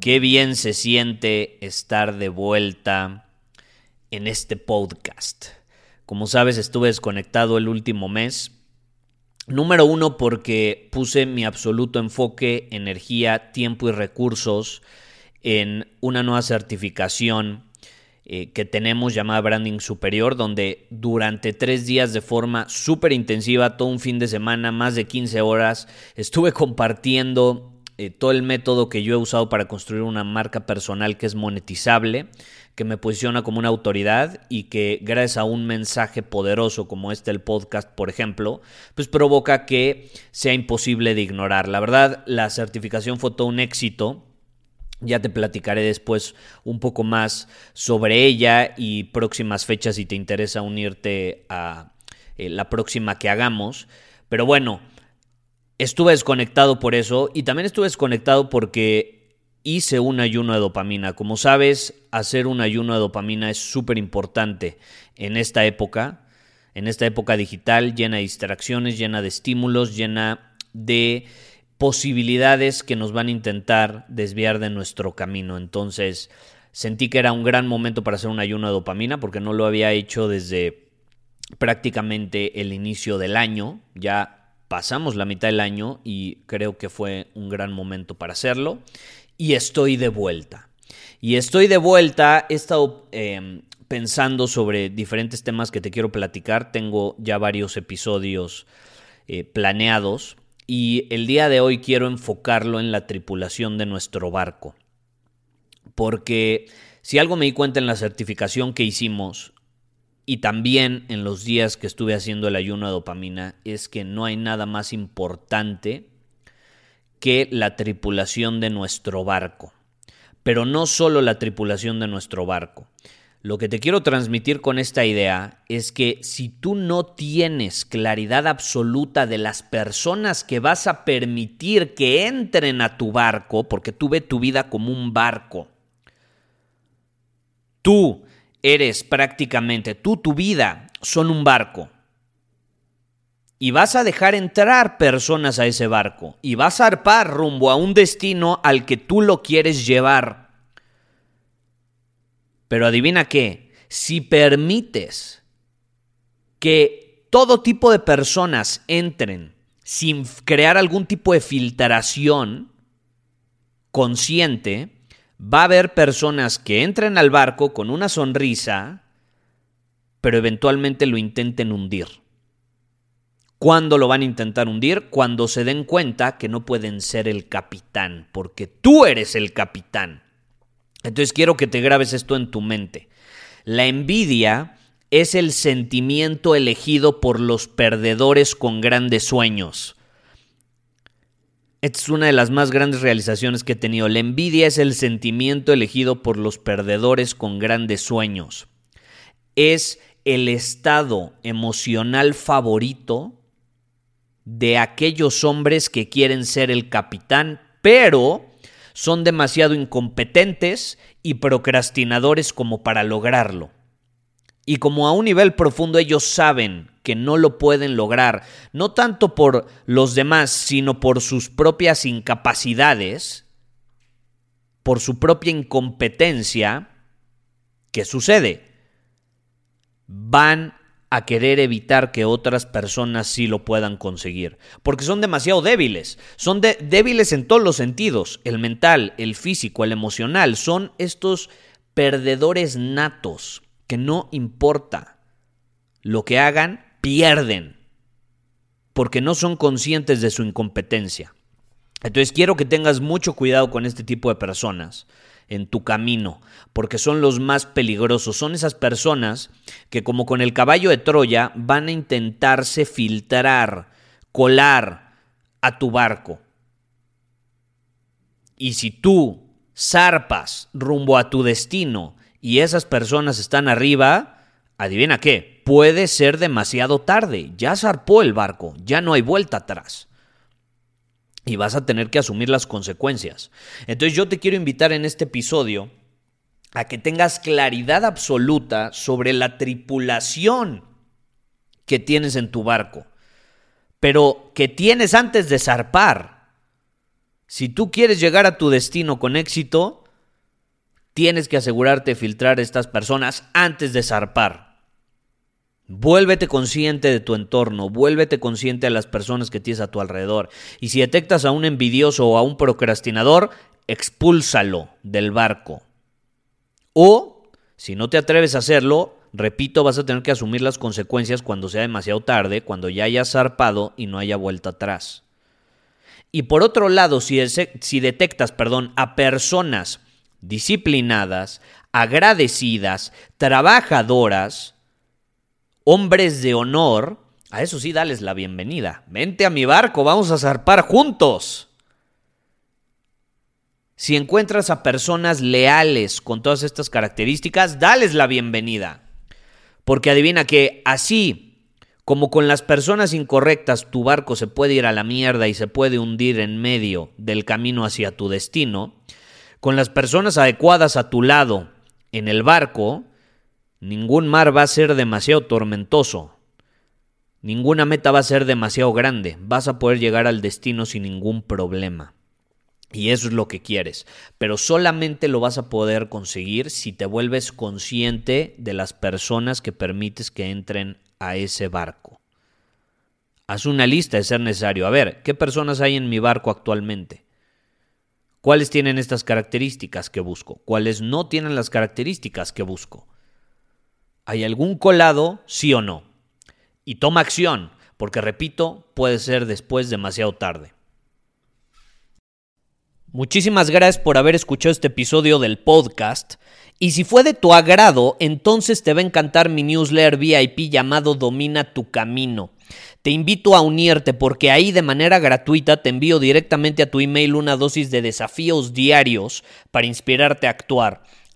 Qué bien se siente estar de vuelta en este podcast. Como sabes, estuve desconectado el último mes. Número uno, porque puse mi absoluto enfoque, energía, tiempo y recursos en una nueva certificación eh, que tenemos llamada Branding Superior, donde durante tres días de forma súper intensiva, todo un fin de semana, más de 15 horas, estuve compartiendo eh, todo el método que yo he usado para construir una marca personal que es monetizable, que me posiciona como una autoridad y que gracias a un mensaje poderoso como este el podcast, por ejemplo, pues provoca que sea imposible de ignorar. La verdad, la certificación fue todo un éxito. Ya te platicaré después un poco más sobre ella y próximas fechas si te interesa unirte a eh, la próxima que hagamos. Pero bueno, Estuve desconectado por eso y también estuve desconectado porque hice un ayuno de dopamina. Como sabes, hacer un ayuno de dopamina es súper importante en esta época, en esta época digital llena de distracciones, llena de estímulos, llena de posibilidades que nos van a intentar desviar de nuestro camino. Entonces, sentí que era un gran momento para hacer un ayuno de dopamina porque no lo había hecho desde prácticamente el inicio del año, ya pasamos la mitad del año y creo que fue un gran momento para hacerlo. Y estoy de vuelta. Y estoy de vuelta, he estado em, pensando sobre diferentes temas que te quiero platicar. Tengo ya varios episodios eh, planeados y el día de hoy quiero enfocarlo en la tripulación de nuestro barco. Porque si algo me di cuenta en la certificación que hicimos y también en los días que estuve haciendo el ayuno de dopamina es que no hay nada más importante que la tripulación de nuestro barco. Pero no solo la tripulación de nuestro barco. Lo que te quiero transmitir con esta idea es que si tú no tienes claridad absoluta de las personas que vas a permitir que entren a tu barco, porque tú ves tu vida como un barco, tú eres prácticamente, tú, tu vida, son un barco. Y vas a dejar entrar personas a ese barco. Y vas a arpar rumbo a un destino al que tú lo quieres llevar. Pero adivina qué, si permites que todo tipo de personas entren sin crear algún tipo de filtración consciente, va a haber personas que entren al barco con una sonrisa, pero eventualmente lo intenten hundir. ¿Cuándo lo van a intentar hundir? Cuando se den cuenta que no pueden ser el capitán, porque tú eres el capitán. Entonces quiero que te grabes esto en tu mente. La envidia es el sentimiento elegido por los perdedores con grandes sueños. Es una de las más grandes realizaciones que he tenido. La envidia es el sentimiento elegido por los perdedores con grandes sueños. Es el estado emocional favorito de aquellos hombres que quieren ser el capitán, pero son demasiado incompetentes y procrastinadores como para lograrlo. Y como a un nivel profundo ellos saben que no lo pueden lograr, no tanto por los demás, sino por sus propias incapacidades, por su propia incompetencia, ¿qué sucede? Van a querer evitar que otras personas sí lo puedan conseguir, porque son demasiado débiles, son débiles en todos los sentidos, el mental, el físico, el emocional, son estos perdedores natos, que no importa lo que hagan, pierden, porque no son conscientes de su incompetencia. Entonces quiero que tengas mucho cuidado con este tipo de personas en tu camino, porque son los más peligrosos. Son esas personas que como con el caballo de Troya van a intentarse filtrar, colar a tu barco. Y si tú zarpas rumbo a tu destino y esas personas están arriba, adivina qué, puede ser demasiado tarde. Ya zarpó el barco, ya no hay vuelta atrás. Y vas a tener que asumir las consecuencias. Entonces yo te quiero invitar en este episodio a que tengas claridad absoluta sobre la tripulación que tienes en tu barco, pero que tienes antes de zarpar. Si tú quieres llegar a tu destino con éxito, tienes que asegurarte de filtrar a estas personas antes de zarpar. Vuélvete consciente de tu entorno, vuélvete consciente de las personas que tienes a tu alrededor. Y si detectas a un envidioso o a un procrastinador, expúlsalo del barco. O, si no te atreves a hacerlo, repito, vas a tener que asumir las consecuencias cuando sea demasiado tarde, cuando ya hayas zarpado y no haya vuelta atrás. Y por otro lado, si, si detectas, perdón, a personas disciplinadas, agradecidas, trabajadoras, hombres de honor, a eso sí dales la bienvenida. Vente a mi barco, vamos a zarpar juntos. Si encuentras a personas leales con todas estas características, dales la bienvenida. Porque adivina que así como con las personas incorrectas tu barco se puede ir a la mierda y se puede hundir en medio del camino hacia tu destino, con las personas adecuadas a tu lado en el barco, ningún mar va a ser demasiado tormentoso. Ninguna meta va a ser demasiado grande. Vas a poder llegar al destino sin ningún problema. Y eso es lo que quieres. Pero solamente lo vas a poder conseguir si te vuelves consciente de las personas que permites que entren a ese barco. Haz una lista de ser necesario. A ver, ¿qué personas hay en mi barco actualmente? ¿Cuáles tienen estas características que busco? ¿Cuáles no tienen las características que busco? ¿Hay algún colado, sí o no? Y toma acción, porque repito, puede ser después demasiado tarde. Muchísimas gracias por haber escuchado este episodio del podcast. Y si fue de tu agrado, entonces te va a encantar mi newsletter VIP llamado Domina tu Camino. Te invito a unirte porque ahí de manera gratuita te envío directamente a tu email una dosis de desafíos diarios para inspirarte a actuar.